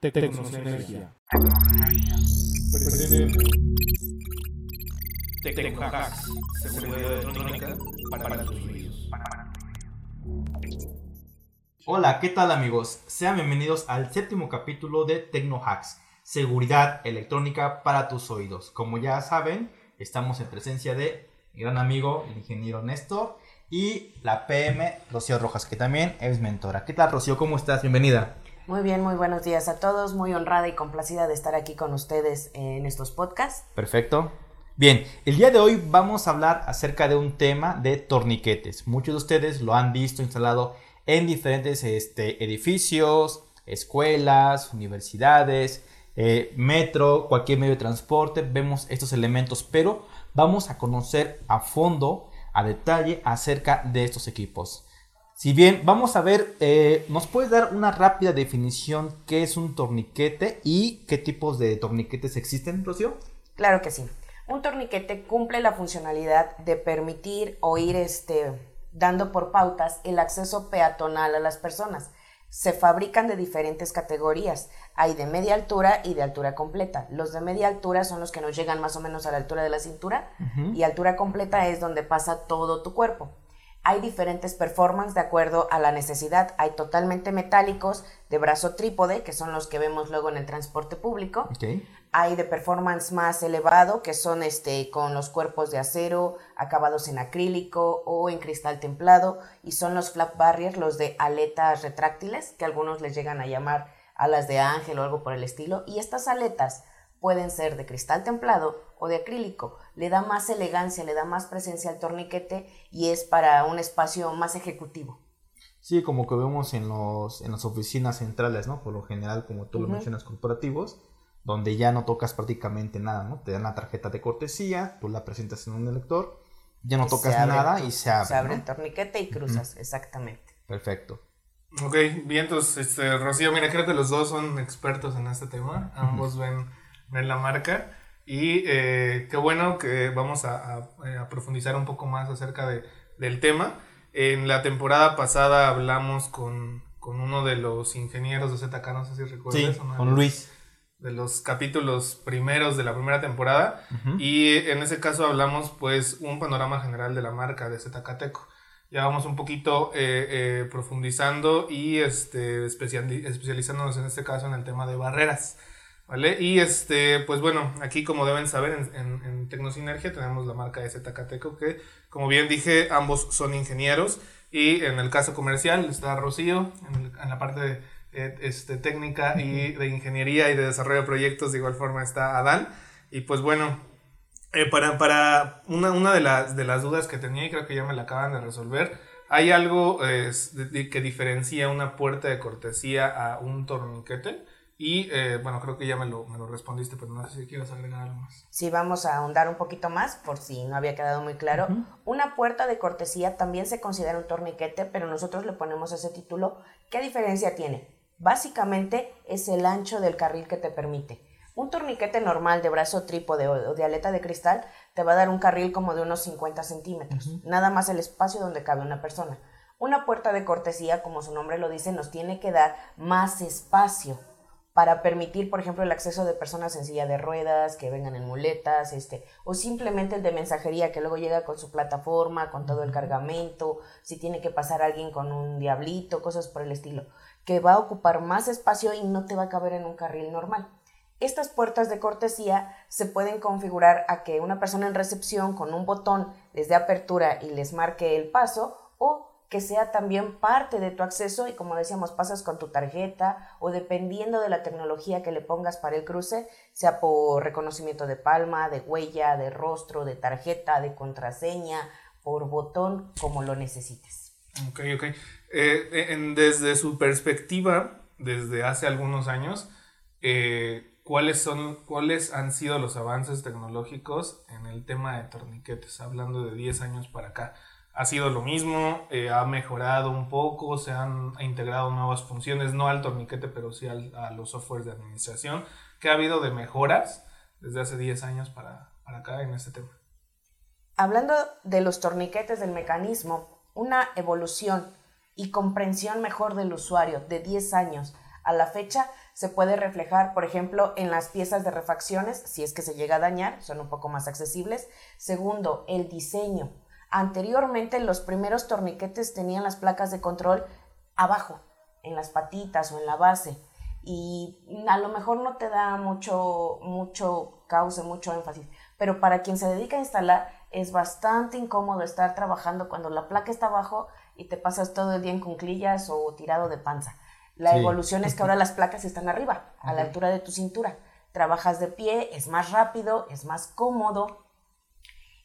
Tecnosenergía. Tecnohacks. Seguridad electrónica para tus oídos. Hola, ¿qué tal amigos? Sean bienvenidos al séptimo capítulo de Tecnohacks. Seguridad electrónica para tus oídos. Como ya saben, estamos en presencia de mi gran amigo, el ingeniero Néstor, y la PM Rocío Rojas, que también es mentora. ¿Qué tal, Rocío? ¿Cómo estás? Bienvenida. Muy bien, muy buenos días a todos. Muy honrada y complacida de estar aquí con ustedes en estos podcasts. Perfecto. Bien, el día de hoy vamos a hablar acerca de un tema de torniquetes. Muchos de ustedes lo han visto instalado en diferentes este, edificios, escuelas, universidades, eh, metro, cualquier medio de transporte. Vemos estos elementos, pero vamos a conocer a fondo, a detalle, acerca de estos equipos. Si bien vamos a ver, eh, ¿nos puedes dar una rápida definición qué es un torniquete y qué tipos de torniquetes existen, Rocío? Claro que sí. Un torniquete cumple la funcionalidad de permitir o ir este, dando por pautas el acceso peatonal a las personas. Se fabrican de diferentes categorías. Hay de media altura y de altura completa. Los de media altura son los que nos llegan más o menos a la altura de la cintura y altura completa es donde pasa todo tu cuerpo. Hay diferentes performances de acuerdo a la necesidad. Hay totalmente metálicos de brazo trípode, que son los que vemos luego en el transporte público. Hay de performance más elevado, que son este, con los cuerpos de acero, acabados en acrílico o en cristal templado. Y son los flap barriers, los de aletas retráctiles, que algunos les llegan a llamar alas de ángel o algo por el estilo. Y estas aletas pueden ser de cristal templado o de acrílico. Le da más elegancia, le da más presencia al torniquete y es para un espacio más ejecutivo. Sí, como que vemos en, los, en las oficinas centrales, ¿no? Por lo general, como tú lo mencionas, corporativos, donde ya no tocas prácticamente nada, ¿no? Te dan la tarjeta de cortesía, tú la presentas en un elector, ya no tocas nada y se abre. Se abre el torniquete y cruzas, exactamente. Perfecto. Ok, bien, entonces, este, Rocío, mira, creo que los dos son expertos en este tema. Ambos ven en la marca. Y eh, qué bueno que vamos a, profundizar un poco más acerca de, del tema. En la temporada pasada hablamos con, con, uno de los ingenieros de ZK, no sé si recuerdas. Sí, con Luis. De los capítulos primeros de la primera temporada. Y en ese caso hablamos pues un panorama general de la marca de ZK Teco. Ya vamos un poquito eh, eh, profundizando y este, especializándonos en este caso en el tema de barreras. ¿Vale? Y este, pues bueno, aquí como deben saber, en, en, Tecnosinergia tenemos la marca de Zcateco, que como bien dije, ambos son ingenieros. Y en el caso comercial está Rocío, en, la parte de, eh, este, técnica y de ingeniería y de desarrollo de proyectos, de igual forma está Adán. Y pues bueno, eh, para, para una, una de, las, de las dudas que tenía, y creo que ya me la acaban de resolver, hay algo eh, que diferencia una puerta de cortesía a un torniquete. Y eh, bueno, creo que ya me lo, me lo, respondiste, pero no sé si quieres agregar algo más. Sí, vamos a ahondar un poquito más, por si no había quedado muy claro. Una puerta de cortesía también se considera un torniquete, pero nosotros le ponemos ese título. ¿Qué diferencia tiene? Básicamente es el ancho del carril que te permite. Un torniquete normal de brazo trípode o de aleta de cristal te va a dar un carril como de unos 50 centímetros, nada más el espacio donde cabe una persona. Una puerta de cortesía, como su nombre lo dice, nos tiene que dar más espacio para permitir, por ejemplo, el acceso de personas en silla de ruedas, que vengan en muletas, este, o simplemente el de mensajería que luego llega con su plataforma, con todo el cargamento, si tiene que pasar alguien con un diablito, cosas por el estilo, que va a ocupar más espacio y no te va a caber en un carril normal. Estas puertas de cortesía se pueden configurar a que una persona en recepción con un botón les dé apertura y les marque el paso o que sea también parte de tu acceso y como decíamos, pasas con tu tarjeta o dependiendo de la tecnología que le pongas para el cruce, sea por reconocimiento de palma, de huella, de rostro, de tarjeta, de contraseña, por botón, como lo necesites. Ok, ok. Eh, desde su perspectiva, desde hace algunos años, eh, ¿cuáles, son, ¿cuáles han sido los avances tecnológicos en el tema de torniquetes, hablando de 10 años para acá? Ha sido lo mismo, eh, ha mejorado un poco, se han integrado nuevas funciones, no al torniquete, pero sí a los softwares de administración, que ha habido de mejoras desde hace 10 años para, para acá en este tema. Hablando de los torniquetes del mecanismo, una evolución y comprensión mejor del usuario de 10 años a la fecha se puede reflejar, por ejemplo, en las piezas de refacciones, si es que se llega a dañar, son un poco más accesibles. Segundo, el diseño. Anteriormente los primeros torniquetes tenían las placas de control abajo, en las patitas o en la base. Y a lo mejor no te da mucho, mucho cauce, mucho énfasis. Pero para quien se dedica a instalar, es bastante incómodo estar trabajando cuando la placa está abajo y te pasas todo el día en cunclillas o tirado de panza. La evolución es que ahora las placas están arriba, a la altura de tu cintura. Trabajas de pie, es más rápido, es más cómodo.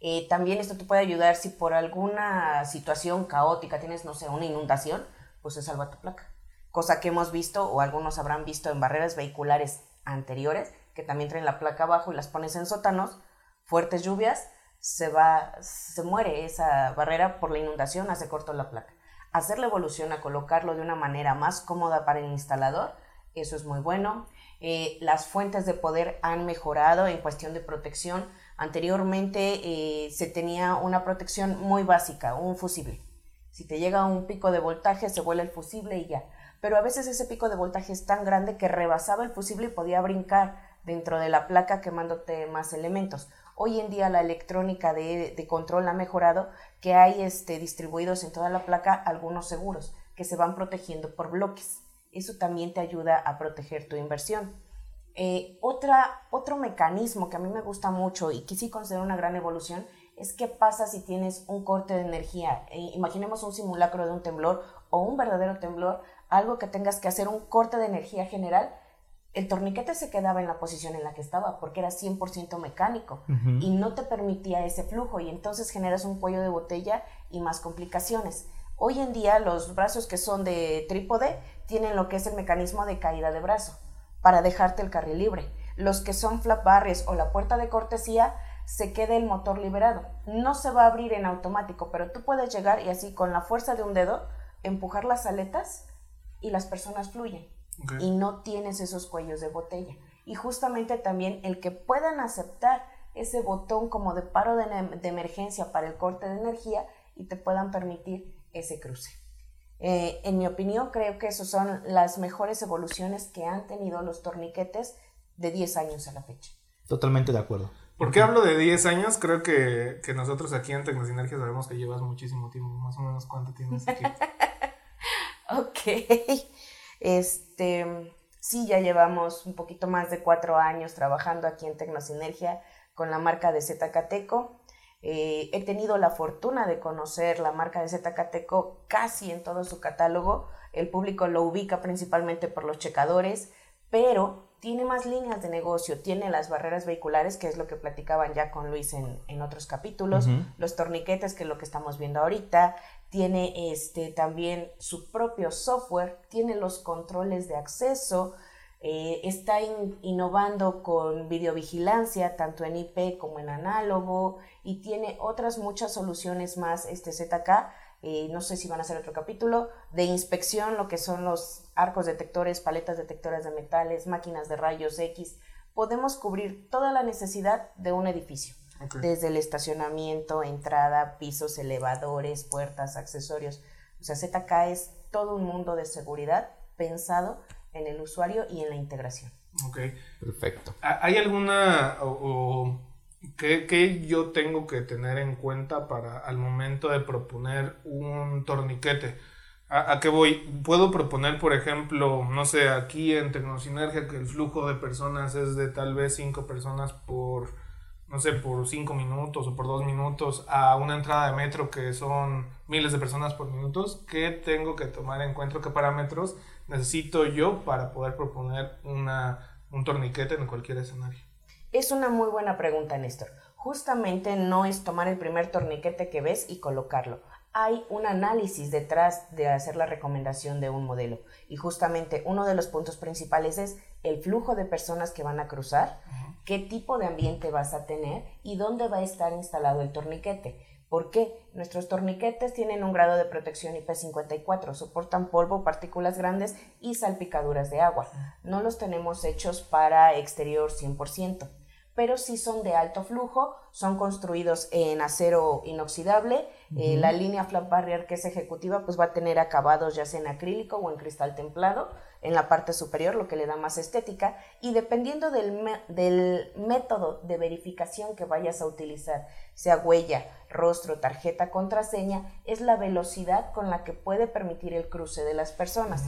Eh, también esto te puede ayudar si por alguna situación caótica tienes, no sé, una inundación, pues se salva tu placa. Cosa que hemos visto, o algunos habrán visto en barreras vehiculares anteriores, que también traen la placa abajo y las pones en sótanos, fuertes lluvias, se va, se muere esa barrera por la inundación, hace corto la placa. Hacer la evolución a colocarlo de una manera más cómoda para el instalador, eso es muy bueno. Eh, las fuentes de poder han mejorado en cuestión de protección. Anteriormente eh, se tenía una protección muy básica, un fusible. Si te llega un pico de voltaje, se vuela el fusible y ya. Pero a veces ese pico de voltaje es tan grande que rebasaba el fusible y podía brincar dentro de la placa quemándote más elementos. Hoy en día la electrónica de, control ha mejorado, que hay este, distribuidos en toda la placa algunos seguros que se van protegiendo por bloques. Eso también te ayuda a proteger tu inversión. Eh, otra, otro mecanismo que a mí me gusta mucho y que sí considero una gran evolución es qué pasa si tienes un corte de energía. Eh, imaginemos un simulacro de un temblor o un verdadero temblor, algo que tengas que hacer un corte de energía general el torniquete se quedaba en la posición en la que estaba porque era 100% mecánico y no te permitía ese flujo y entonces generas un cuello de botella y más complicaciones. Hoy en día los brazos que son de trípode tienen lo que es el mecanismo de caída de brazo para dejarte el carril libre. Los que son flap barres o la puerta de cortesía se queda el motor liberado. No se va a abrir en automático, pero tú puedes llegar y así con la fuerza de un dedo empujar las aletas y las personas fluyen y no tienes esos cuellos de botella. Y justamente también el que puedan aceptar ese botón como de paro de, de emergencia para el corte de energía y te puedan permitir ese cruce. Eh, en mi opinión, creo que esas son las mejores evoluciones que han tenido los torniquetes de 10 años a la fecha. Totalmente de acuerdo. ¿Por qué hablo de 10 años? Creo que, que nosotros aquí en Tecnosinergia sabemos que llevas muchísimo tiempo, más o menos cuánto tienes aquí. ok. Este, sí, ya llevamos un poquito más de cuatro años trabajando aquí en Tecnosinergia con la marca de Zcateco. Eh, he tenido la fortuna de conocer la marca de Zcateco casi en todo su catálogo. El público lo ubica principalmente por los checadores, pero tiene más líneas de negocio, tiene las barreras vehiculares, que es lo que platicaban ya con Luis en, otros capítulos, los torniquetes, que es lo que estamos viendo ahorita, tiene este, también su propio software, tiene los controles de acceso, eh, está innovando con videovigilancia, tanto en IP como en análogo, y tiene otras muchas soluciones más, este ZK, eh, no sé si van a hacer otro capítulo, de inspección, lo que son los arcos detectores, paletas detectoras de metales, máquinas de rayos X. Podemos cubrir toda la necesidad de un edificio. Desde el estacionamiento, entrada, pisos, elevadores, puertas, accesorios. O sea, ZK es todo un mundo de seguridad pensado en el usuario y en la integración. Ok. Perfecto. ¿Hay alguna o, que, yo tengo que tener en cuenta para al momento de proponer un torniquete? ¿A, ¿A, qué voy? Puedo proponer, por ejemplo, no sé, aquí en Tecnosinergia que el flujo de personas es de tal vez cinco personas por no sé, por cinco minutos o por dos minutos a una entrada de metro que son miles de personas por minutos, ¿qué tengo que tomar en cuenta? ¿Qué parámetros necesito yo para poder proponer una, un torniquete en cualquier escenario? Es una muy buena pregunta, Néstor. Justamente no es tomar el primer torniquete que ves y colocarlo. Hay un análisis detrás de hacer la recomendación de un modelo. Y justamente uno de los puntos principales es el flujo de personas que van a cruzar, qué tipo de ambiente vas a tener y dónde va a estar instalado el torniquete. ¿Por qué? Nuestros torniquetes tienen un grado de protección IP54, soportan polvo, partículas grandes y salpicaduras de agua. No los tenemos hechos para exterior 100%, pero sí son de alto flujo, son construidos en acero inoxidable. Eh, la línea Flap Barrier que es ejecutiva pues va a tener acabados ya sea en acrílico o en cristal templado en la parte superior, lo que le da más estética, y dependiendo del, del, método de verificación que vayas a utilizar, sea huella, rostro, tarjeta, contraseña, es la velocidad con la que puede permitir el cruce de las personas.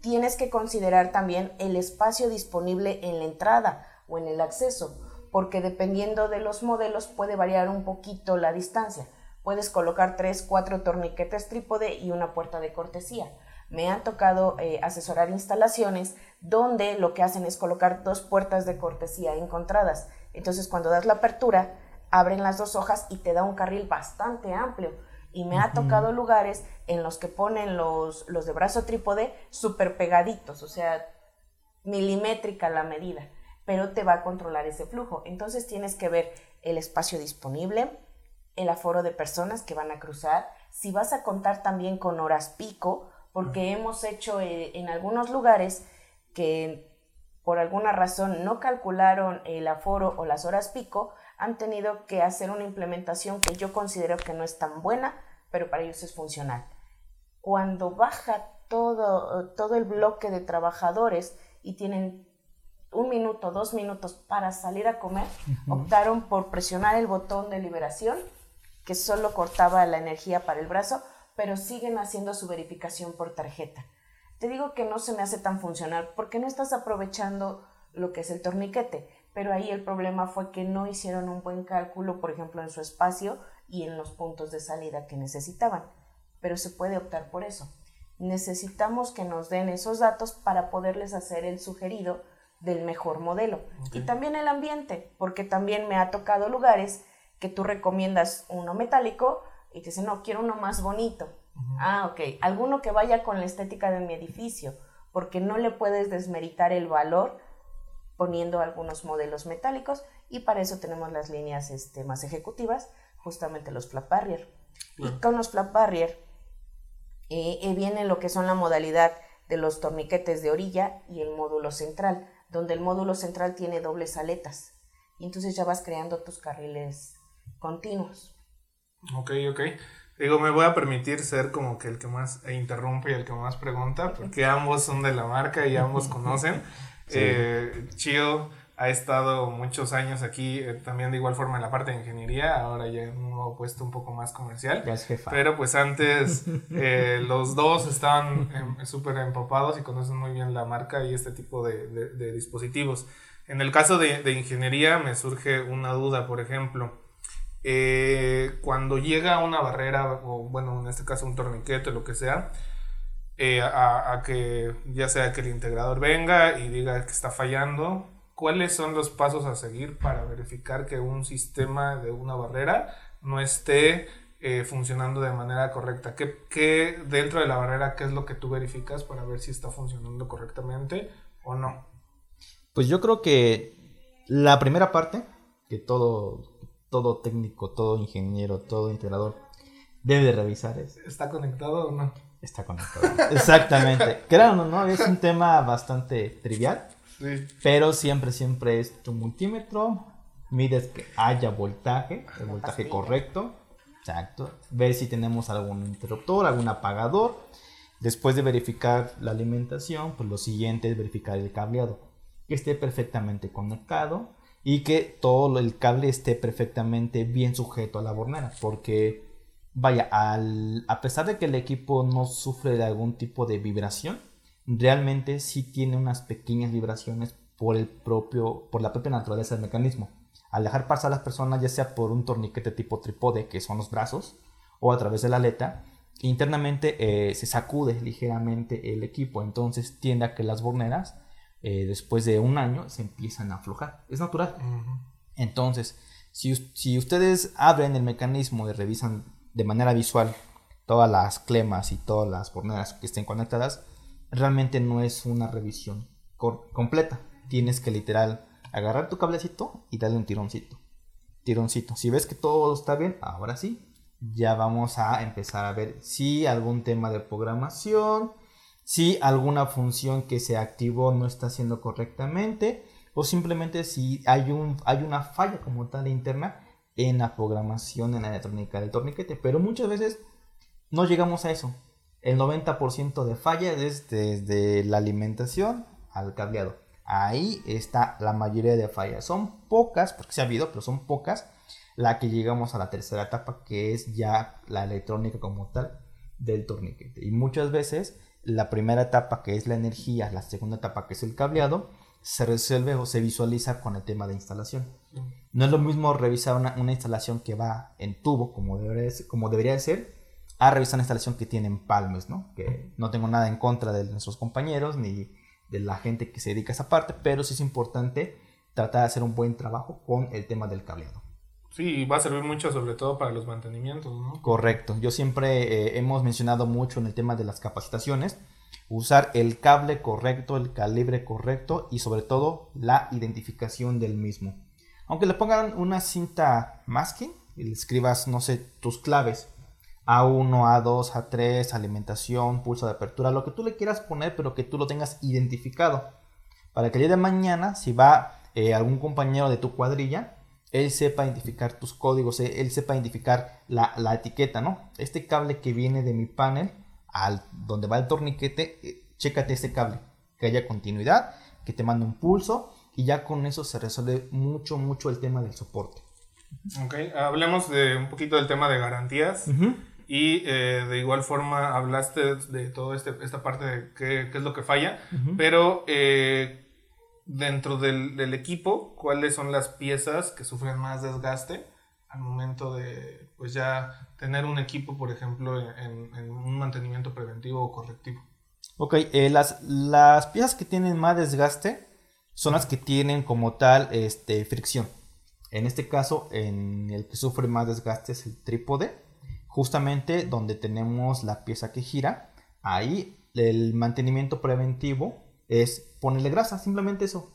Tienes que considerar también el espacio disponible en la entrada o en el acceso, porque dependiendo de los modelos puede variar un poquito la distancia. Puedes colocar tres, cuatro torniquetes trípode y una puerta de cortesía me han tocado eh, asesorar instalaciones donde lo que hacen es colocar dos puertas de cortesía encontradas. Entonces cuando das la apertura, abren las dos hojas y te da un carril bastante amplio. Y me ha tocado lugares en los que ponen los, los de brazo trípode súper pegaditos, o sea, milimétrica la medida, pero te va a controlar ese flujo. Entonces tienes que ver el espacio disponible, el aforo de personas que van a cruzar, si vas a contar también con horas pico, porque hemos hecho eh, en algunos lugares que por alguna razón no calcularon el aforo o las horas pico, han tenido que hacer una implementación que yo considero que no es tan buena, pero para ellos es funcional. Cuando baja todo, todo el bloque de trabajadores y tienen un minuto, dos minutos para salir a comer, optaron por presionar el botón de liberación, que solo cortaba la energía para el brazo, pero siguen haciendo su verificación por tarjeta. Te digo que no se me hace tan funcional porque no estás aprovechando lo que es el torniquete, pero ahí el problema fue que no hicieron un buen cálculo, por ejemplo, en su espacio y en los puntos de salida que necesitaban. Pero se puede optar por eso. Necesitamos que nos den esos datos para poderles hacer el sugerido del mejor modelo. Y también el ambiente, porque también me ha tocado lugares que tú recomiendas uno metálico, y te dice, no, quiero uno más bonito. Ah, ok. Alguno que vaya con la estética de mi edificio, porque no le puedes desmeritar el valor poniendo algunos modelos metálicos y para eso tenemos las líneas este, más ejecutivas, justamente los flap barrier. Y con los flap barrier eh, eh, viene lo que son la modalidad de los torniquetes de orilla y el módulo central, donde el módulo central tiene dobles aletas. Y entonces ya vas creando tus carriles continuos. Ok, ok. Digo, me voy a permitir ser como que el que más interrumpe y el que más pregunta, porque ambos son de la marca y ambos conocen. Eh, Chio ha estado muchos años aquí, eh, también de igual forma en la parte de ingeniería, ahora ya en un nuevo puesto un poco más comercial. Ya es jefa. Pero pues antes eh, los dos estaban em, súper empapados y conocen muy bien la marca y este tipo de, de, dispositivos. En el caso de, de ingeniería me surge una duda, por ejemplo eh, cuando llega una barrera, o bueno, en este caso un torniquete, lo que sea, eh, a, que ya sea que el integrador venga y diga que está fallando, ¿cuáles son los pasos a seguir para verificar que un sistema de una barrera no esté eh, funcionando de manera correcta? ¿Qué, ¿Qué, dentro de la barrera, qué es lo que tú verificas para ver si está funcionando correctamente o no? Pues yo creo que la primera parte, que todo todo técnico, todo ingeniero, todo integrador debe de revisar es... ¿Está conectado o no? Está conectado. Exactamente. Claro, ¿no? Es un tema bastante trivial. Sí. Pero siempre, siempre es tu multímetro. Mides que haya voltaje, el voltaje correcto. Exacto. Ves si tenemos algún interruptor, algún apagador. Después de verificar la alimentación, pues lo siguiente es verificar el cableado. Que esté perfectamente conectado y que todo el cable esté perfectamente bien sujeto a la bornera porque vaya a pesar de que el equipo no sufre de algún tipo de vibración realmente sí tiene unas pequeñas vibraciones por el propio por la propia naturaleza del mecanismo. Al dejar pasar a las personas ya sea por un torniquete tipo trípode que son los brazos o a través de la aleta internamente eh, se sacude ligeramente el equipo. Entonces tiende a que las borneras eh, después de un año se empiezan a aflojar. Es natural. Entonces, si, si, ustedes abren el mecanismo y revisan de manera visual todas las clemas y todas las borneras que estén conectadas, realmente no es una revisión completa. Tienes que literal agarrar tu cablecito y darle un tironcito. Tironcito. Si ves que todo está bien, ahora sí, ya vamos a empezar a ver si algún tema de programación, si alguna función que se activó no está haciendo correctamente o simplemente si hay, un, hay una falla como tal interna en la programación en la electrónica del torniquete. Pero muchas veces no llegamos a eso. El 90% de falla es desde la alimentación al cableado. Ahí está la mayoría de fallas. Son pocas, porque se ha habido, pero son pocas, la que llegamos a la tercera etapa, que es ya la electrónica como tal del torniquete. Y muchas veces la primera etapa, que es la energía, la segunda etapa, que es el cableado, se resuelve o se visualiza con el tema de instalación. No es lo mismo revisar una, instalación que va en tubo, como debería, como debería ser, a revisar una instalación que tiene palmes, ¿no? Que no tengo nada en contra de nuestros compañeros ni de la gente que se dedica a esa parte, pero sí es importante tratar de hacer un buen trabajo con el tema del cableado. Sí, va a servir mucho sobre todo para los mantenimientos, ¿no? Correcto. Yo siempre eh, hemos mencionado mucho en el tema de las capacitaciones, usar el cable correcto, el calibre correcto y sobre todo la identificación del mismo. Aunque le pongan una cinta masking y le escribas, no sé, tus claves, A1, A2, A3, alimentación, pulso de apertura, lo que tú le quieras poner, pero que tú lo tengas identificado. Para que el de mañana, si va eh, algún compañero de tu cuadrilla, él sepa identificar tus códigos, eh, él sepa identificar la, la, etiqueta, ¿no? Este cable que viene de mi panel al donde va el torniquete, eh, chécate este cable, que haya continuidad, que te mande un pulso y ya con eso se resuelve mucho, mucho el tema del soporte. Ok, hablemos de un poquito del tema de garantías. Y eh, de igual forma hablaste de toda este, esta parte de qué, qué, es lo que falla, pero dentro del, equipo, ¿cuáles son las piezas que sufren más desgaste al momento de pues ya tener un equipo, por ejemplo, en, en un mantenimiento preventivo o correctivo? Ok, eh, las, las piezas que tienen más desgaste son las que tienen como tal este, fricción. En este caso, en el que sufre más desgaste es el trípode, justamente donde tenemos la pieza que gira. Ahí el mantenimiento preventivo es ponerle grasa, simplemente eso,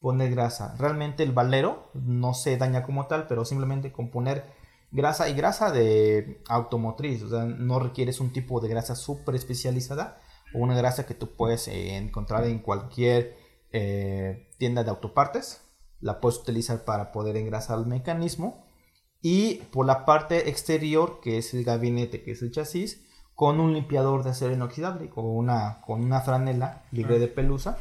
poner grasa. Realmente el valero no se daña como tal, pero simplemente con poner grasa y grasa de automotriz, o sea, no requieres un tipo de grasa súper especializada o una grasa que tú puedes eh, encontrar en cualquier eh, tienda de autopartes, la puedes utilizar para poder engrasar el mecanismo y por la parte exterior que es el gabinete, que es el chasis, con un limpiador de acero inoxidable, con una, con una franela libre de pelusa,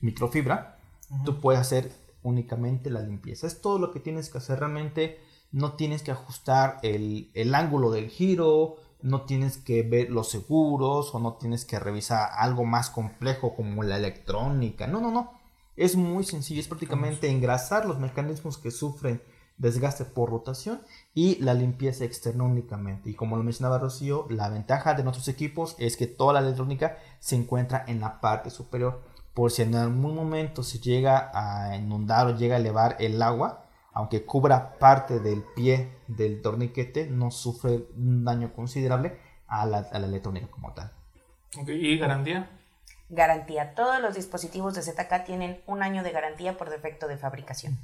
microfibra, tú puedes hacer únicamente la limpieza. Es todo lo que tienes que hacer. Realmente no tienes que ajustar el, el ángulo del giro, no tienes que ver los seguros o no tienes que revisar algo más complejo como la electrónica. No, no, no. Es muy sencillo. Es prácticamente engrasar los mecanismos que sufren desgaste por rotación y la limpieza externa únicamente. Y como lo mencionaba Rocío, la ventaja de nuestros equipos es que toda la electrónica se encuentra en la parte superior. Por si en algún momento se llega a inundar o llega a elevar el agua, aunque cubra parte del pie del torniquete, no sufre un daño considerable a la, electrónica como tal. ¿Y garantía? Garantía. Todos los dispositivos de ZK tienen un año de garantía por defecto de fabricación.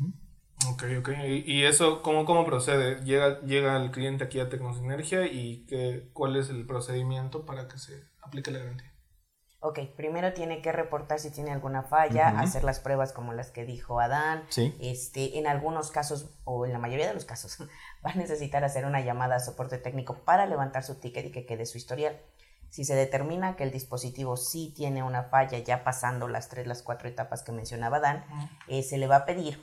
Ok, ok. ¿Y eso cómo, cómo procede? ¿Llega, ¿Llega el cliente aquí a Tecnosinergia y qué, cuál es el procedimiento para que se aplique la garantía? Ok, primero tiene que reportar si tiene alguna falla, hacer las pruebas como las que dijo Adán. Sí. Este, en algunos casos, o en la mayoría de los casos, va a necesitar hacer una llamada a soporte técnico para levantar su ticket y que quede su historial. Si se determina que el dispositivo sí tiene una falla, ya pasando las tres, las cuatro etapas que mencionaba Dan, eh, se le va a pedir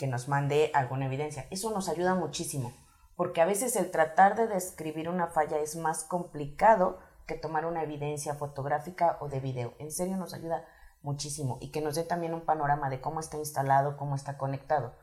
que nos mande alguna evidencia. Eso nos ayuda muchísimo, porque a veces el tratar de describir una falla es más complicado que tomar una evidencia fotográfica o de video. En serio nos ayuda muchísimo y que nos dé también un panorama de cómo está instalado, cómo está conectado.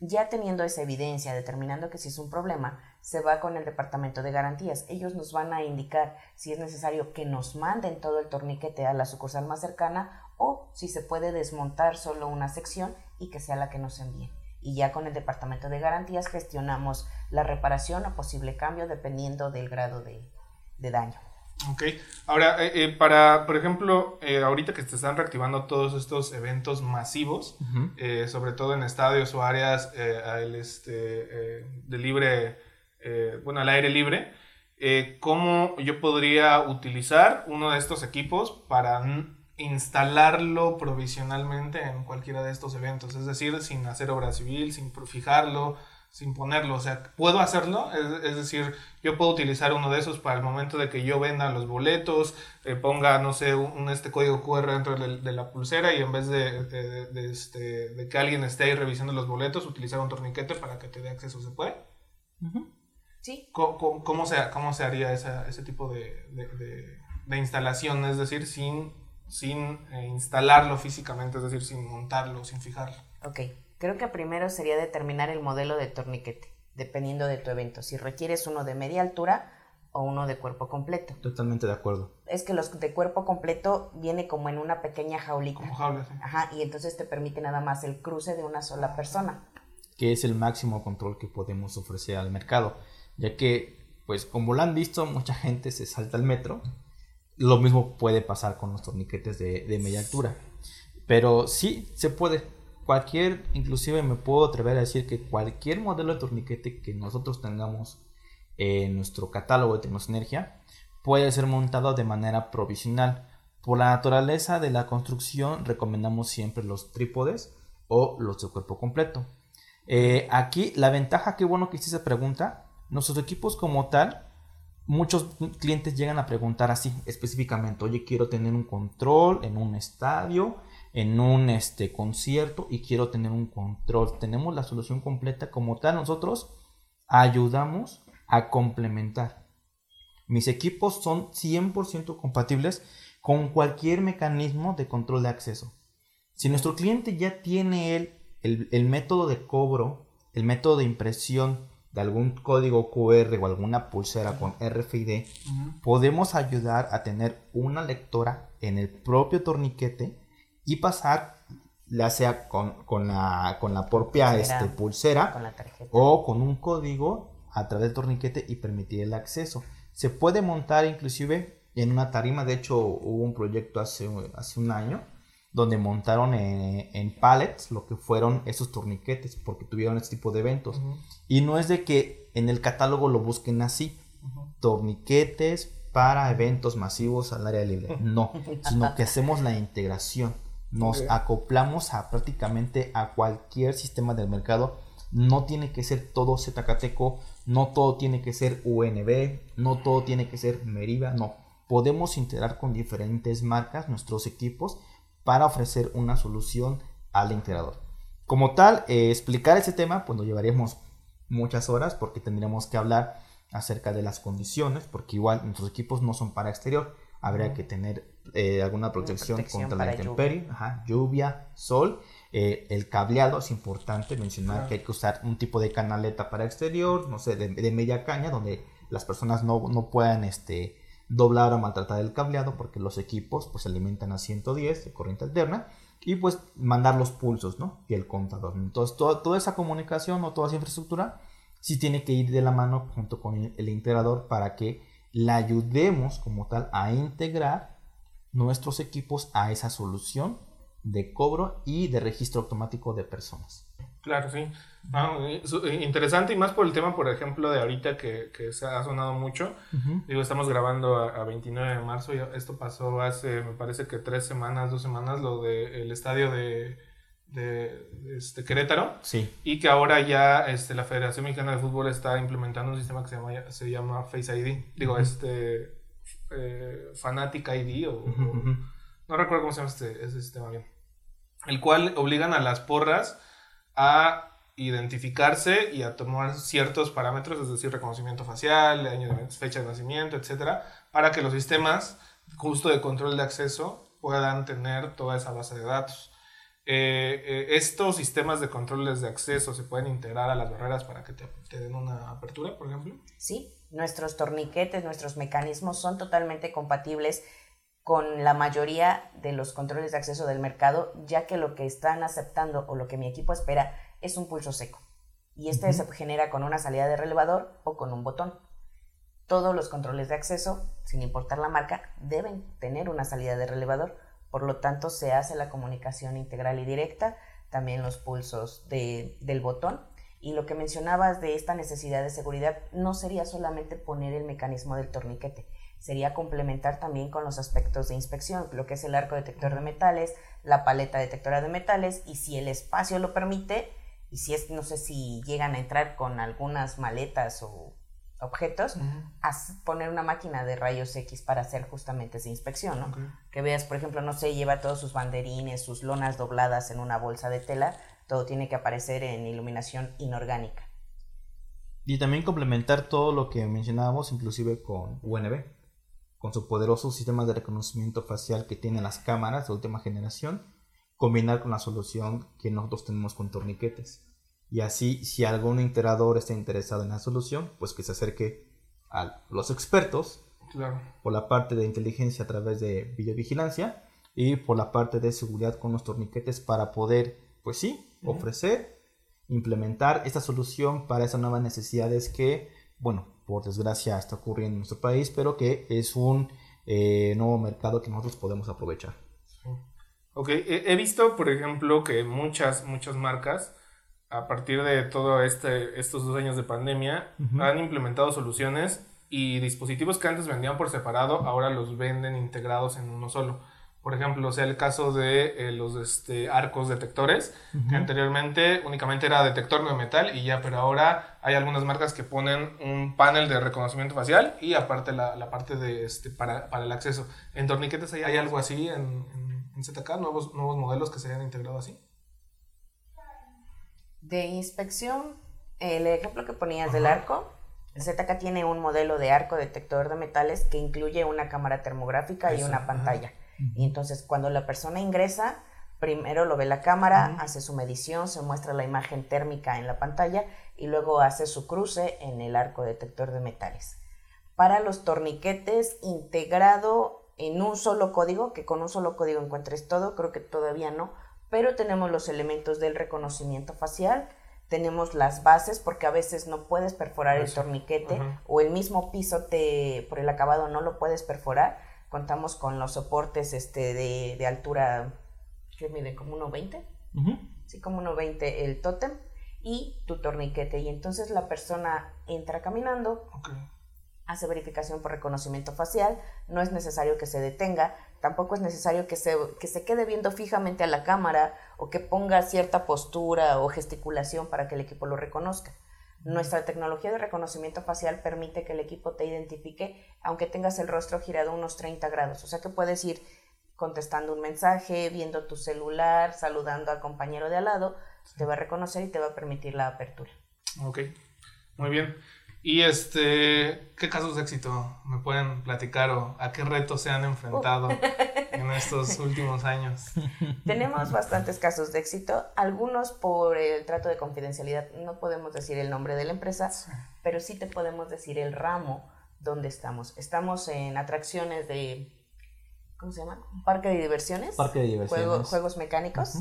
Ya teniendo esa evidencia, determinando que si es un problema, se va con el departamento de garantías. Ellos nos van a indicar si es necesario que nos manden todo el torniquete a la sucursal más cercana o si se puede desmontar solo una sección y que sea la que nos envíe. Y ya con el departamento de garantías gestionamos la reparación o posible cambio dependiendo del grado de, daño. Ok, ahora, eh, eh, para, por ejemplo, eh, ahorita que se están reactivando todos estos eventos masivos, sobre todo en estadios o áreas este, de libre, bueno, al aire libre, ¿cómo yo podría utilizar uno de estos equipos para instalarlo provisionalmente en cualquiera de estos eventos, es decir, sin hacer obra civil, sin fijarlo, sin ponerlo. O sea, puedo hacerlo, es, decir, yo puedo utilizar uno de esos para el momento de que yo venda los boletos, eh, ponga, no sé, un, este código QR dentro de, la pulsera y en vez de, este, de, que alguien esté ahí revisando los boletos, utilizar un torniquete para que te dé acceso. ¿Se puede? Sí. ¿Cómo, se, cómo se haría ese tipo de, instalación? Es decir, sin, sin eh, instalarlo físicamente, es decir, sin montarlo, sin fijarlo. Ok. Creo que primero sería determinar el modelo de torniquete, dependiendo de tu evento, si requieres uno de media altura o uno de cuerpo completo. Totalmente de acuerdo. Es que los de cuerpo completo viene como en una pequeña jaulita. Como jaula, sí. Ajá, y entonces te permite nada más el cruce de una sola persona. Que es el máximo control que podemos ofrecer al mercado, ya que, pues como lo han visto, mucha gente se salta al metro. Lo mismo puede pasar con los torniquetes de, media altura. Pero sí, se puede cualquier, inclusive me puedo atrever a decir que cualquier modelo de torniquete que nosotros tengamos en nuestro catálogo de Tecnosinergia puede ser montado de manera provisional. Por la naturaleza de la construcción recomendamos siempre los trípodes o los de cuerpo completo. Eh, aquí la ventaja, qué bueno que hiciste esa pregunta, nuestros equipos como tal, muchos clientes llegan a preguntar así específicamente, oye quiero tener un control en un estadio, en un este, concierto y quiero tener un control. Tenemos la solución completa como tal. Nosotros ayudamos a complementar. Mis equipos son 100% compatibles con cualquier mecanismo de control de acceso. Si nuestro cliente ya tiene el, el, método de cobro, el método de impresión de algún código QR o alguna pulsera con RFID, podemos ayudar a tener una lectora en el propio torniquete y pasar ya sea con, la, con la propia este, pulsera o con un código a través del torniquete y permitir el acceso. Se puede montar inclusive en una tarima, de hecho hubo un proyecto hace, hace un año donde montaron en, en pallets lo que fueron esos torniquetes porque tuvieron este tipo de eventos. Y no es de que en el catálogo lo busquen así, torniquetes para eventos masivos al área libre, no, sino que hacemos la integración nos acoplamos a prácticamente a cualquier sistema del mercado. No tiene que ser todo Zcateco, no todo tiene que ser UNB, no todo tiene que ser Meriva, no. Podemos integrar con diferentes marcas nuestros equipos para ofrecer una solución al integrador. Como tal, eh, explicar ese tema, pues nos llevaríamos muchas horas porque tendríamos que hablar acerca de las condiciones, porque igual nuestros equipos no son para exterior, habría que tener eh, alguna protección, contra la intemperie, lluvia, sol. Eh, el cableado es importante mencionar que hay que usar un tipo de canaleta para exterior, no sé, de, media caña, donde las personas no, no, puedan este, doblar o maltratar el cableado, porque los equipos pues se alimentan a 110 de corriente alterna, y pues mandar los pulsos, ¿no? Y el contador. Entonces, toda, toda esa comunicación o toda esa infraestructura sí tiene que ir de la mano junto con el integrador para que la ayudemos como tal a integrar nuestros equipos a esa solución de cobro y de registro automático de personas. Claro, sí. Ah, interesante y más por el tema, por ejemplo, de ahorita que, que se ha sonado mucho. Digo, estamos grabando a, 29 de marzo y esto pasó hace, me parece que tres semanas, dos semanas, lo del estadio de, de, este, Querétaro. Sí. Y que ahora ya este, la Federación Mexicana de Fútbol está implementando un sistema que se llama, se llama Face ID. Digo, este eh, Fanatic ID o, no recuerdo cómo se llama este, ese sistema bien, el cual obligan a las porras a identificarse y a tomar ciertos parámetros, es decir, reconocimiento facial, año fecha de nacimiento, etcétera, para que los sistemas justo de control de acceso puedan tener toda esa base de datos. Eh, eh, estos sistemas de controles de acceso se pueden integrar a las barreras para que te, te den una apertura, por ejemplo. Sí, nuestros torniquetes, nuestros mecanismos son totalmente compatibles con la mayoría de los controles de acceso del mercado, ya que lo que están aceptando o lo que mi equipo espera es un pulso seco. Y este se genera con una salida de relevador o con un botón. Todos los controles de acceso, sin importar la marca, deben tener una salida de relevador. Por lo tanto, se hace la comunicación integral y directa, también los pulsos del botón y lo que mencionabas de esta necesidad de seguridad no sería solamente poner el mecanismo del torniquete, sería complementar también con los aspectos de inspección, lo que es el arco detector de metales, la paleta detectora de metales y si el espacio lo permite, y si es, no sé si llegan a entrar con algunas maletas o objetos, a poner una máquina de rayos X para hacer justamente esa inspección, ¿no? Que veas, por ejemplo, no sé, lleva todos sus banderines, sus lonas dobladas en una bolsa de tela, todo tiene que aparecer en iluminación inorgánica. Y también complementar todo lo que mencionábamos, inclusive con UNB, con su poderoso sistema de reconocimiento facial que tienen las cámaras de última generación, combinar con la solución que nosotros tenemos con torniquetes. Y así, si algún integrador está interesado en la solución, pues que se acerque a los expertos por la parte de inteligencia a través de videovigilancia y por la parte de seguridad con los torniquetes para poder, pues sí, ofrecer, implementar esta solución para esas nuevas necesidades que, bueno, por desgracia está ocurriendo en nuestro país, pero que es un eh, nuevo mercado que nosotros podemos aprovechar. Ok, he visto, por ejemplo, que muchas, muchas marcas a partir de todo este, estos dos años de pandemia, han implementado soluciones y dispositivos que antes vendían por separado, ahora los venden integrados en uno solo. Por ejemplo, sea el caso de eh, los este, arcos detectores, que anteriormente únicamente era detector de metal y ya, pero ahora hay algunas marcas que ponen un panel de reconocimiento facial y aparte la, la parte de este, para, para, el acceso. ¿En torniquetes hay, hay algo así en, en, en ZK, nuevos, nuevos modelos que se hayan integrado así? De inspección, el ejemplo que ponías del arco, el ZK tiene un modelo de arco detector de metales que incluye una cámara termográfica y una pantalla. Y entonces cuando la persona ingresa, primero lo ve la cámara, hace su medición, se muestra la imagen térmica en la pantalla y luego hace su cruce en el arco detector de metales. Para los torniquetes integrado en un solo código, que con un solo código encuentres todo, creo que todavía no, pero tenemos los elementos del reconocimiento facial, tenemos las bases porque a veces no puedes perforar el torniquete o el mismo piso te por el acabado no lo puedes perforar. Contamos con los soportes este de, de altura que mide como 1.20. Sí, como 1.20 el tótem y tu torniquete y entonces la persona entra caminando. Hace verificación por reconocimiento facial, no es necesario que se detenga, tampoco es necesario que se, que se quede viendo fijamente a la cámara o que ponga cierta postura o gesticulación para que el equipo lo reconozca. Nuestra tecnología de reconocimiento facial permite que el equipo te identifique aunque tengas el rostro girado unos 30 grados. O sea que puedes ir contestando un mensaje, viendo tu celular, saludando al compañero de al lado, te va a reconocer y te va a permitir la apertura. Ok, muy bien. Y este, ¿qué casos de éxito me pueden platicar o a qué retos se han enfrentado en estos últimos años? Tenemos bastantes casos de éxito, algunos por el trato de confidencialidad, no podemos decir el nombre de la empresa, pero sí te podemos decir el ramo donde estamos. Estamos en atracciones de, ¿cómo se llama? Un parque de diversiones. Parque de diversiones. juegos mecánicos,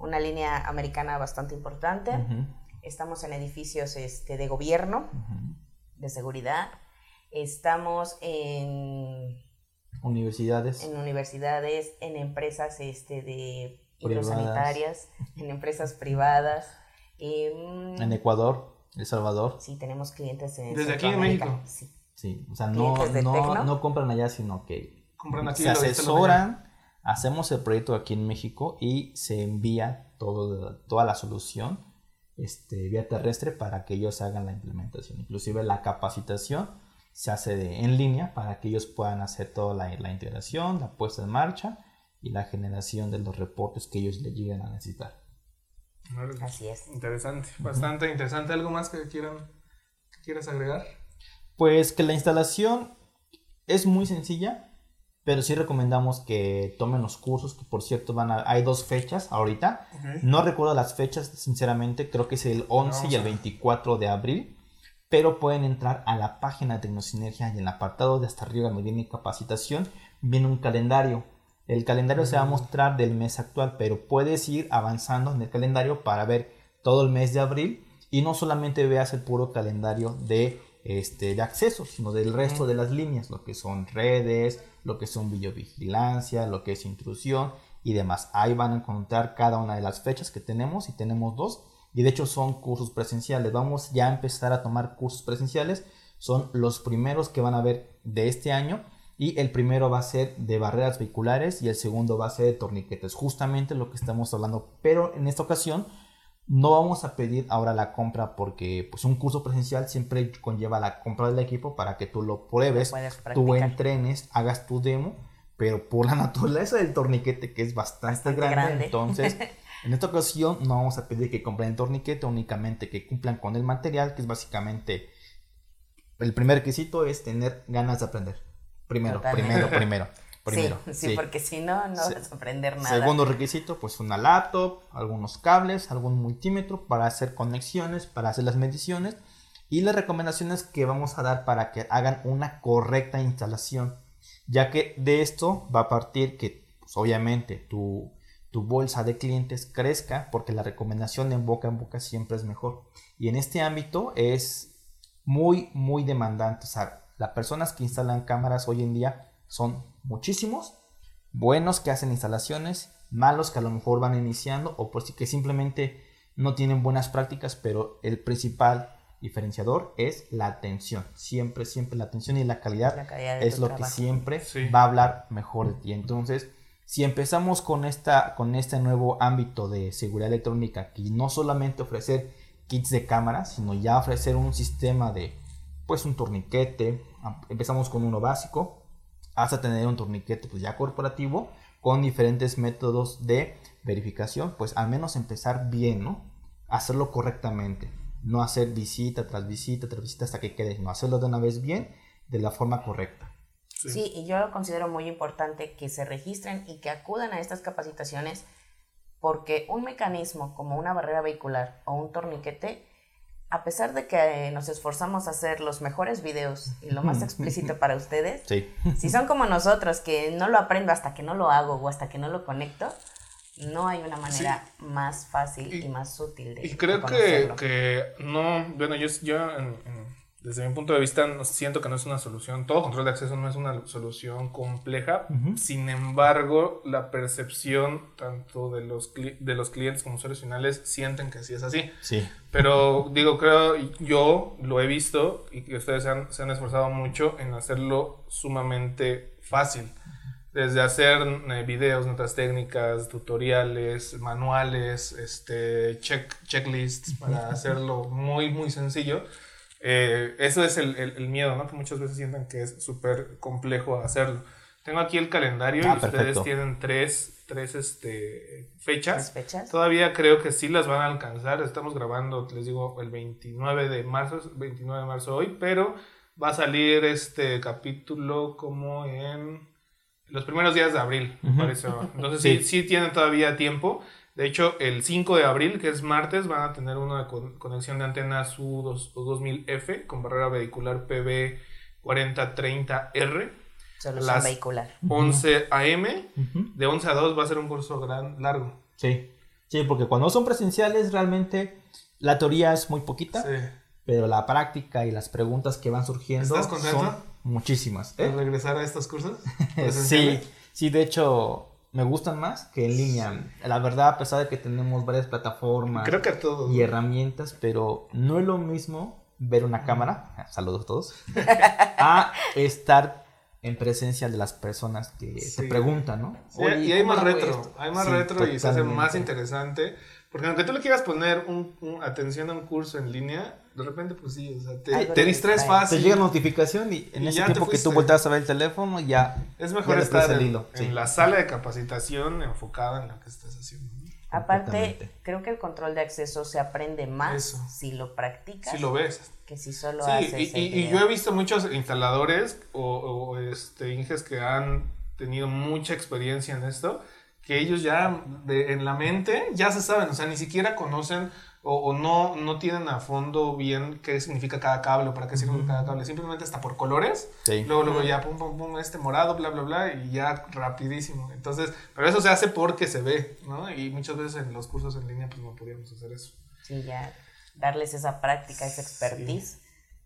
una línea americana bastante importante. Estamos en edificios este, de gobierno, de seguridad. Estamos en universidades. En universidades, en empresas este, de hidrosanitarias, en empresas privadas. en Ecuador, El Salvador. Sí, tenemos clientes en Desde aquí en México. Sí. sí. o sea, no, no, no, compran allá, sino que aquí se asesoran, hacemos el proyecto aquí en México y se envía todo, toda la solución este, vía terrestre para que ellos hagan la implementación. Inclusive la capacitación se hace en línea para que ellos puedan hacer toda la, la, integración, la puesta en marcha y la generación de los reportes que ellos le lleguen a necesitar. Así es. Interesante, bastante interesante. ¿Algo más que quieran que quieras agregar? Pues que la instalación es muy sencilla, pero sí recomendamos que tomen los cursos, que por cierto van a, hay dos fechas ahorita. No recuerdo las fechas, sinceramente, creo que es el 11 y el 24 de abril. Pero pueden entrar a la página de Tecnosinergia y en el apartado de hasta arriba me viene capacitación, viene un calendario. El calendario se va a mostrar del mes actual, pero puedes ir avanzando en el calendario para ver todo el mes de abril y no solamente veas el puro calendario de, este, de acceso, sino del resto de las líneas, lo que son redes, lo que son videovigilancia, lo que es intrusión y demás. Ahí van a encontrar cada una de las fechas que tenemos y tenemos dos. Y de hecho son cursos presenciales. Vamos ya a empezar a tomar cursos presenciales. Son los primeros que van a ver de este año. Y el primero va a ser de barreras vehiculares y el segundo va a ser de torniquetes. Justamente lo que estamos hablando. Pero en esta ocasión No vamos a pedir ahora la compra porque pues un curso presencial siempre conlleva la compra del equipo para que tú lo pruebes, tú entrenes, hagas tu demo, pero por la naturaleza del torniquete que es bastante, Bastante grande, grande. entonces en esta ocasión no vamos a pedir que compren el torniquete, únicamente que cumplan con el material, que es básicamente el primer requisito es tener ganas de aprender. Primero, Totalmente. primero, primero, primero. sí, sí, porque si no, no Sí. vas a aprender nada. Segundo requisito, pues una laptop, algunos cables, algún multímetro para hacer conexiones, para hacer las mediciones y las recomendaciones que vamos a dar para que hagan una correcta instalación, ya que de esto va a partir que pues, obviamente tu, tu bolsa de clientes crezca porque la recomendación en boca en boca siempre es mejor. Y en este ámbito es muy, muy demandante. O sea, las personas que instalan cámaras hoy en día son muchísimos buenos que hacen instalaciones, malos que a lo mejor van iniciando o por si que simplemente no tienen buenas prácticas, pero el principal diferenciador es la atención. Siempre, siempre la atención y la calidad, La calidad de es lo que siempre Sí. va a hablar mejor de ti. Entonces, si empezamos con esta con este nuevo ámbito de seguridad electrónica y no solamente ofrecer kits de cámara, sino ya ofrecer un sistema de pues un torniquete, am- empezamos con uno básico, hasta tener un torniquete pues ya corporativo con diferentes métodos de verificación, pues al menos empezar bien, ¿no? Hacerlo correctamente, no hacer visita tras visita tras visita hasta que quede, no hacerlo de una vez bien, de la forma correcta. Sí, y yo considero muy importante que se registren y que acudan a estas capacitaciones porque un mecanismo como una barrera vehicular o un torniquete, a pesar de que eh, nos esforzamos a hacer los mejores videos y lo más explícito para ustedes, Sí. si son como nosotros que no lo aprendo hasta que no lo hago o hasta que no lo conecto, no hay una manera más fácil y, Y- más útil de Y creo de que, que no, bueno, yo, yo en- en- desde mi punto de vista no- siento que no es una solución, todo control de acceso no es una solución compleja, Ujú. sin embargo, la percepción tanto de los, de los clientes como usuarios finales sienten que sí es así. Sí. Pero digo, creo, yo lo he visto y que ustedes se han, se han esforzado mucho en hacerlo sumamente fácil. Desde hacer eh, videos, notas técnicas, tutoriales, manuales, este, check, checklists para hacerlo muy, muy sencillo. Eh, eso es el, el- el miedo, ¿no? Que muchas veces sientan que es súper complejo hacerlo. Tengo aquí el calendario Ah, y ustedes tienen tres, tres este, fechas. Todavía creo que sí las van a alcanzar. Estamos grabando, les digo, el 29 de marzo, 29 de marzo hoy, pero va a salir este capítulo como en los primeros días de abril, me Ujú. parece. Entonces sí. Sí. sí, tienen todavía tiempo. De hecho, el 5 de abril, que es martes, van a tener una con- conexión de antenas U2000F con barrera vehicular PB 4030R, Solución las- vehicular. 11 AM. De 11 a 2 va a ser un curso gran, largo. Sí. Sí, porque cuando son presenciales realmente la teoría es muy poquita, Sí. pero la práctica y las preguntas que van surgiendo ¿Estás contento? son muchísimas. ¿eh? ¿Puedes regresar a estos cursos? Sí, sí, de hecho me gustan más que en línea. La verdad, a pesar de que tenemos varias plataformas Creo que y herramientas, pero no es lo mismo ver una cámara, saludos a todos, a estar en presencia de las personas que Sí. te preguntan, ¿no? Sí, Oye, y hay ¿cómo más retro, esto? hay más Sí, retro y se hace más interesante. Porque aunque tú le quieras poner un, un- atención a un curso en línea, de repente, pues sí, o sea, te, Algo te te distraes fácil. Te llega notificación y en Y ese tiempo que tú volteas a ver el teléfono, ya. Es mejor ya estar en, hilo, en sí. la sala de capacitación enfocada en lo que estás haciendo. ¿no? Aparte, creo que el control de acceso se aprende más Eso. si lo practicas Si lo ves. que si solo Sí, haces y, yo he visto muchos instaladores o, o, este, inges que han tenido mucha experiencia en esto, que ellos ya de- en la mente ya se saben, o sea, ni siquiera conocen o, o no, no tienen a fondo bien qué significa cada cable o para qué sirve cada cable, simplemente está por colores, Sí. luego, luego ya pum, pum, pum, este morado, bla, bla, bla, y ya rapidísimo. Entonces, pero eso se hace porque se ve, ¿no? Y muchas veces en los cursos en línea pues no podíamos hacer eso. Sí, ya darles esa práctica, esa expertise.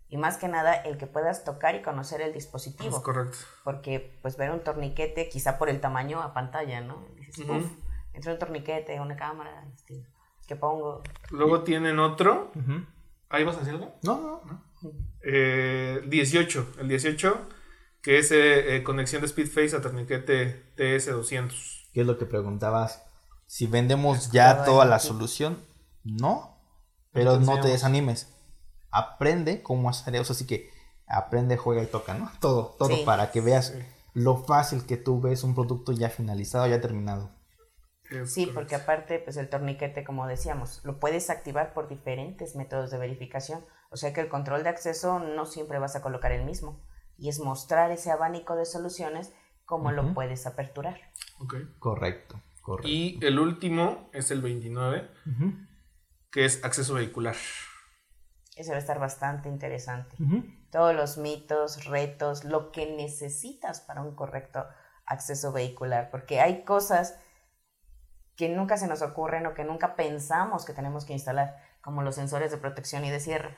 Y más que nada, el que puedas tocar y conocer el dispositivo. Es correcto. Porque, pues, ver un torniquete, quizá por el tamaño a pantalla, ¿no? Ujú. uff, entre un torniquete, una cámara, este, ¿qué pongo? Luego tienen otro. ¿Ahí vas a decir algo? No, no, Eh, 18, el 18, que es eh, eh, conexión de Speedface a torniquete TS200. ¿Qué es lo que preguntabas? Si vendemos ya toda la solución, No, pero no te desanimes. Aprende cómo hacer eso, así que aprende, juega y toca, ¿no? Todo, todo Sí. para que veas Sí. Lo fácil que tú ves un producto ya finalizado, ya terminado. Sí, porque aparte, pues el torniquete, como decíamos, lo puedes activar por diferentes métodos de verificación. O sea que el control de acceso no siempre vas a colocar el mismo. Y es mostrar ese abanico de soluciones cómo lo puedes aperturar. Ok. Correcto, correcto. Y el último es el 29, Ujú, que es acceso vehicular. Ese va a estar bastante interesante. Todos los mitos, retos, lo que necesitas para un correcto acceso vehicular. Porque hay cosas que nunca se nos ocurren o que nunca pensamos que tenemos que instalar, como los sensores de protección y de cierre.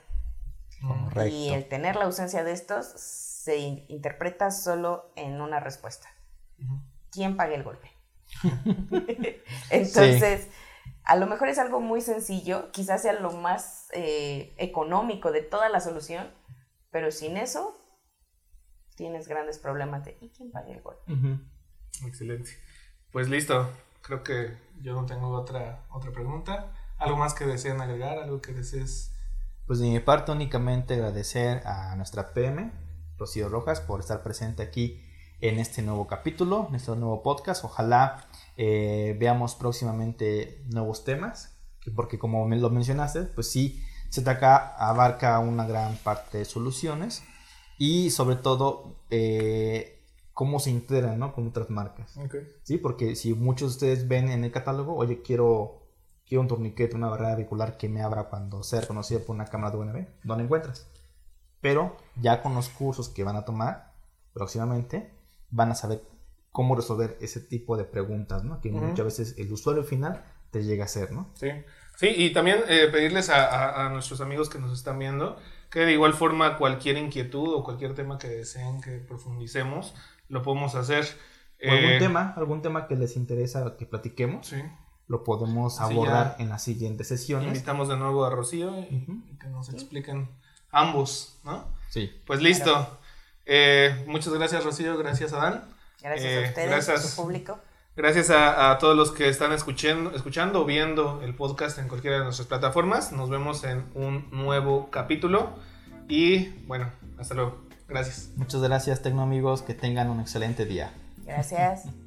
Correcto. Y el tener la ausencia de estos se in- interpreta solo en una respuesta. ¿Quién paga el golpe? Entonces, a lo mejor es algo muy sencillo, quizás sea lo más eh, económico de toda la solución, pero sin eso tienes grandes problemas de ¿y quién paga el golpe? Ujú. Excelente. Pues listo. Creo que yo no tengo otra, otra pregunta. ¿Algo más que deseen agregar? ¿Algo que desees? Pues de mi parte únicamente agradecer a nuestra PM, Rocío Rojas, por estar presente aquí en este nuevo capítulo, en este nuevo podcast. Ojalá eh, veamos próximamente nuevos temas, que- porque como me lo mencionaste, pues sí, ZK abarca una gran parte de soluciones y sobre todo eh, cómo se integran ¿no? con otras marcas. Sí, porque si muchos de ustedes ven en el catálogo, oye, quiero, quiero un torniquete, una barrera vehicular que me abra cuando sea reconocida por una cámara de UNB, ¿dónde encuentras? Pero ya con los cursos que van a tomar próximamente, van a saber cómo resolver ese tipo de preguntas, ¿no? Que muchas veces el usuario final te llega a hacer, ¿no? Sí, sí y también eh, pedirles a, a- a nuestros amigos que nos están viendo que de igual forma cualquier inquietud o cualquier tema que deseen que profundicemos, lo podemos hacer. O algún Eh, tema, algún tema que les interesa que platiquemos, Sí. lo podemos Así abordar en las siguientes sesiones. Invitamos de nuevo a Rocío y, que nos expliquen ambos, ¿no? Sí. Pues listo. Eh, muchas gracias Rocío, gracias Adán. Gracias Eh, a ustedes, gracias. a su público. Gracias a, a todos los que están escuchando, escuchando o viendo el podcast en cualquiera de nuestras plataformas. Nos vemos en un nuevo capítulo. Y bueno, hasta luego. Gracias. Muchas gracias, Tecno amigos, que tengan un excelente día. Gracias.